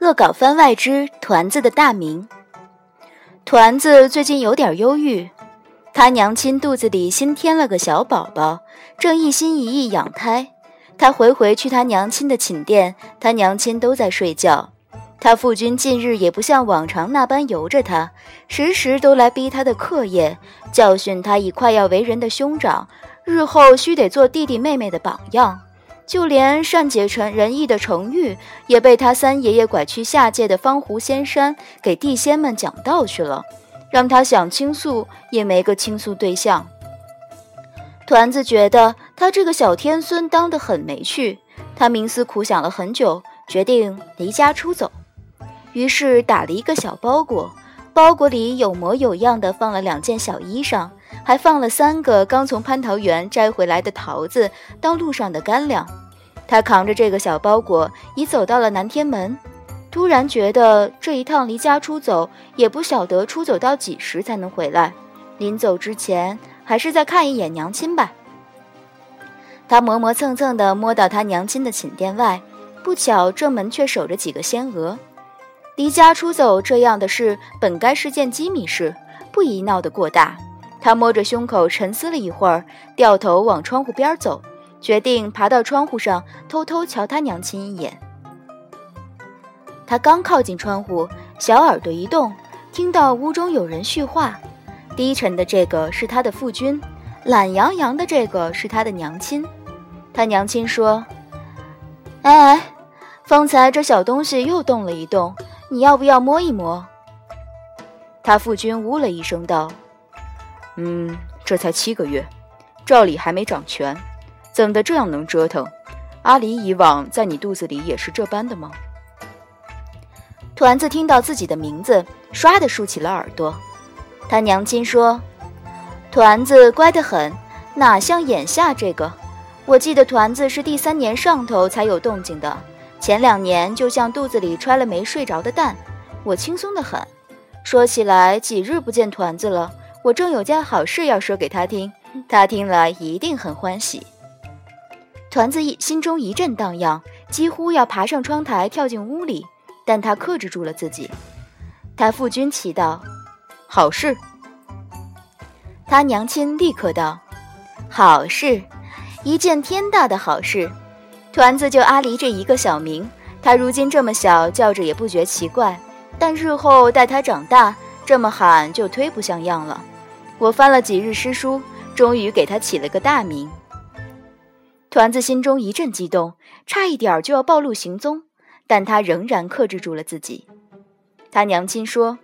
恶搞番外之团子的大名。团子最近有点忧郁，他娘亲肚子里新添了个小宝宝，正一心一意养胎。他回回去他娘亲的寝殿，他娘亲都在睡觉。他父君近日也不像往常那般由着他，时时都来逼他的课业，教训他已快要为人的兄长，日后须得做弟弟妹妹的榜样。就连善解成人意的程昱，也被他三爷爷拐去下界的方湖仙山给地仙们讲道去了，让他想倾诉也没个倾诉对象。团子觉得他这个小天孙当得很没趣，他冥思苦想了很久，决定离家出走。于是打了一个小包裹，包裹里有模有样的放了两件小衣裳，还放了三个刚从蟠桃园摘回来的桃子当路上的干粮。他扛着这个小包裹，已走到了南天门。突然觉得这一趟离家出走，也不晓得出走到几时才能回来。临走之前，还是再看一眼娘亲吧。他磨磨蹭蹭地摸到他娘亲的寝殿外，不巧正门却守着几个仙娥。离家出走这样的事，本该是件机密事，不宜闹得过大。他摸着胸口沉思了一会儿，掉头往窗户边走。决定爬到窗户上偷偷瞧他娘亲一眼。他刚靠近窗户，小耳朵一动，听到屋中有人叙话。低沉的这个是他的父君，懒洋洋的这个是他的娘亲。他娘亲说：“哎哎，方才这小东西又动了一动，你要不要摸一摸？”他父君呜了一声道：“嗯，这才七个月，照理还没长全。”怎的这样能折腾？阿离以往在你肚子里也是这般的吗？团子听到自己的名字，唰的竖起了耳朵。他娘亲说：“团子乖得很，哪像眼下这个？我记得团子是第三年上头才有动静的，前两年就像肚子里揣了没睡着的蛋，我轻松得很。说起来，几日不见团子了，我正有件好事要说给他听，他听了一定很欢喜。”团子一心中一阵荡漾，几乎要爬上窗台跳进屋里，但他克制住了自己。他父君祈祷：“好事。”他娘亲立刻道：“好事，一件天大的好事。”团子就阿离这一个小名，他如今这么小叫着也不觉奇怪，但日后待他长大，这么喊就忒不像样了。我翻了几日诗书，终于给他起了个大名。团子心中一阵激动，差一点就要暴露行踪，但他仍然克制住了自己。他娘亲说：“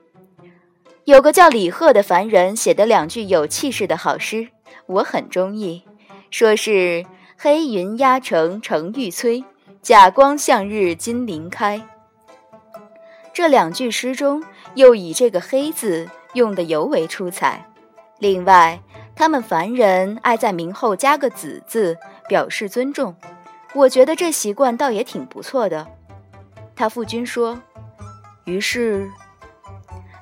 有个叫李贺的凡人写的两句有气势的好诗，我很中意。说是黑云压城城欲摧，甲光向日金鳞开。这两句诗中又以这个‘黑’字用的尤为出彩。另外，他们凡人爱在名后加个‘子’字。”表示尊重，我觉得这习惯倒也挺不错的。他父君说，于是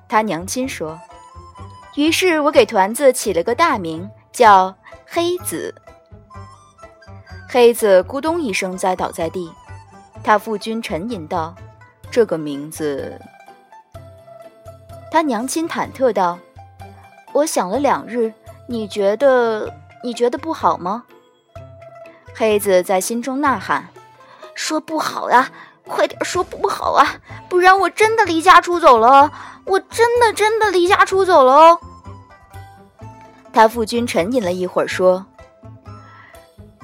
他娘亲说，于是我给团子起了个大名，叫黑子。黑子咕咚一声栽倒在地。他父君沉吟道：“这个名字。”他娘亲忐忑道：“我想了两日，你觉得你觉得不好吗？”黑子在心中呐喊：“说不好呀，快点说不好啊，不然我真的离家出走了！我真的真的离家出走了哦！”他父君沉吟了一会儿，说：“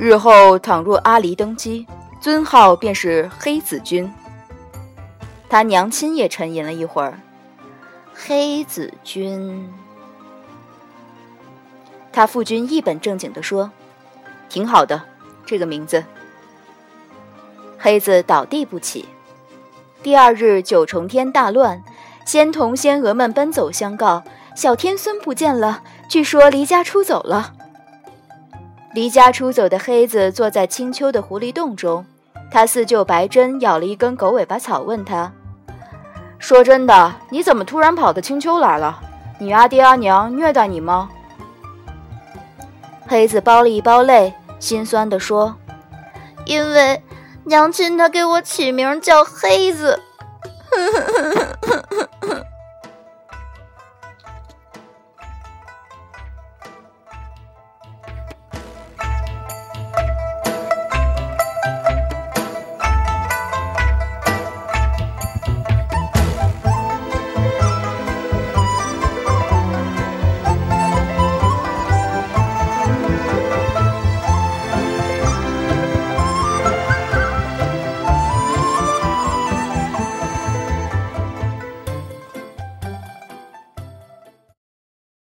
日后倘若阿离登基，尊号便是黑子君。”他娘亲也沉吟了一会儿：“黑子君。”他父君一本正经地说：“挺好的。”这个名字，黑子倒地不起。第二日九重天大乱，仙童仙娥们奔走相告，小天孙不见了，据说离家出走了。离家出走的黑子坐在青丘的狐狸洞中，他四舅白珍咬了一根狗尾巴草，问他：“说真的，你怎么突然跑到青丘来了？你阿爹阿娘虐待你吗？”黑子包了一包泪。心酸地说：“因为娘亲她给我起名叫黑子。”